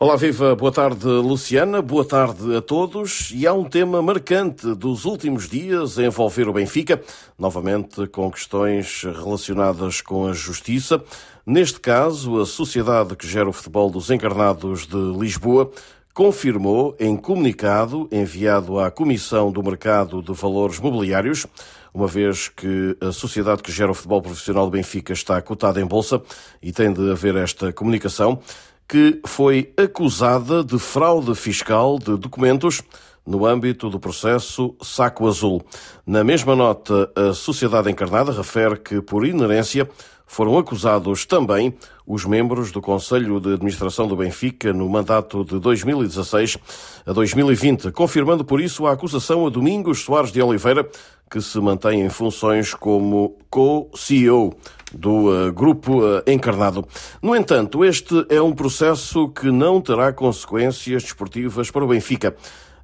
Olá, viva, boa tarde, Luciana, boa tarde a todos. E há um tema marcante dos últimos dias a envolver o Benfica, novamente com questões relacionadas com a justiça. Neste caso, a sociedade que gera o futebol dos encarnados de Lisboa confirmou em comunicado enviado à Comissão do Mercado de Valores Mobiliários, uma vez que a sociedade que gera o futebol profissional do Benfica está cotada em bolsa e tem de haver esta comunicação, que foi acusada de fraude fiscal de documentos no âmbito do processo Saco Azul. Na mesma nota, a sociedade encarnada refere que, por inerência, foram acusados também os membros do Conselho de Administração do Benfica no mandato de 2016 a 2020, confirmando por isso a acusação a Domingos Soares de Oliveira, que se mantém em funções como co-CEO do uh, grupo uh, encarnado. No entanto, este é um processo que não terá consequências desportivas para o Benfica.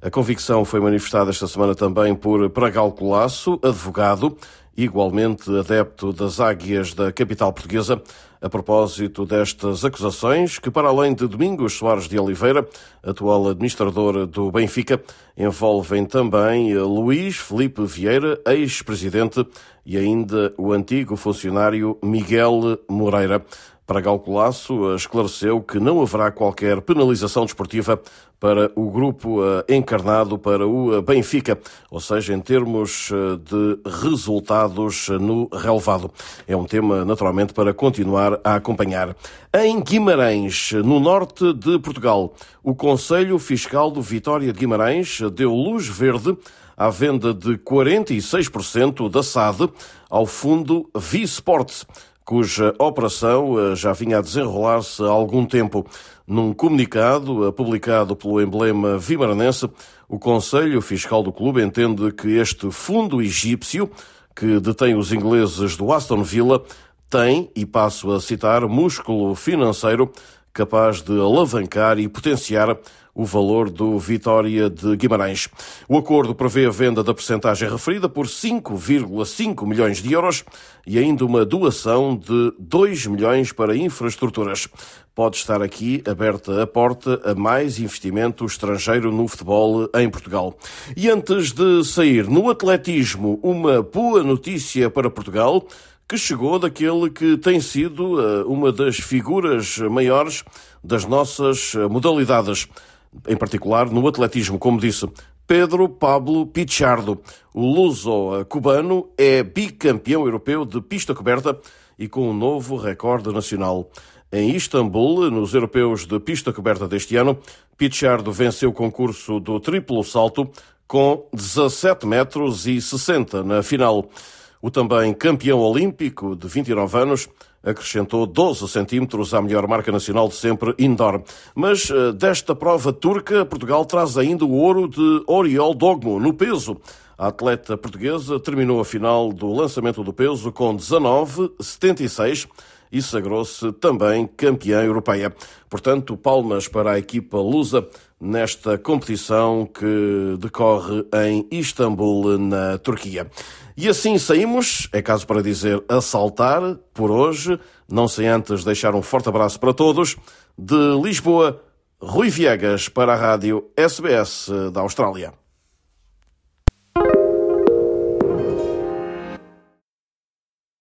A convicção foi manifestada esta semana também por Pragal Colasso, advogado, igualmente adepto das águias da capital portuguesa, a propósito destas acusações, que, para além de Domingos Soares de Oliveira, atual administrador do Benfica, envolvem também Luís Felipe Vieira, ex-presidente, e ainda o antigo funcionário Miguel Moreira. Para Galcolasso, esclareceu que não haverá qualquer penalização desportiva para o grupo eh, encarnado para o Benfica, ou seja, em termos eh, de resultados no relevado. É um tema, naturalmente, para continuar a acompanhar. Em Guimarães, no norte de Portugal, o Conselho Fiscal do Vitória de Guimarães deu luz verde à venda de 46% da SAD ao fundo V-Sports cuja operação eh, já vinha a desenrolar-se há algum tempo. Num comunicado eh, publicado pelo emblema vimaranense, o Conselho Fiscal do clube entende que este fundo egípcio, que detém os ingleses do Aston Villa, tem, e passo a citar, músculo financeiro capaz de alavancar e potenciar o valor do Vitória de Guimarães. O acordo prevê a venda da percentagem referida por 5,5 milhões de euros e ainda uma doação de 2 milhões para infraestruturas. Pode estar aqui aberta a porta a mais investimento estrangeiro no futebol em Portugal. E antes de sair no atletismo, uma boa notícia para Portugal que chegou daquele que tem sido eh, uma das figuras maiores das nossas eh, modalidades em particular no atletismo, como disse Pedro Pablo Pichardo. O luso-cubano é bicampeão europeu de pista coberta e com um novo recorde nacional. Em Istambul, nos europeus de pista coberta deste ano, Pichardo venceu o concurso do triplo salto com 17 metros e 60 na final. O também campeão olímpico de 29 anos acrescentou 12 centímetros à melhor marca nacional de sempre indoor. Mas eh, desta prova turca, Portugal traz ainda o ouro de Oriol Dogmo no peso. A atleta portuguesa terminou a final do lançamento do peso com 19,76 e sagrou-se também campeã europeia. Portanto, palmas para a equipa lusa nesta competição que decorre em Istambul, na Turquia. E assim saímos, é caso para dizer a saltar por hoje, não sem antes deixar um forte abraço para todos. De Lisboa, Rui Viegas para a rádio SBS da Austrália.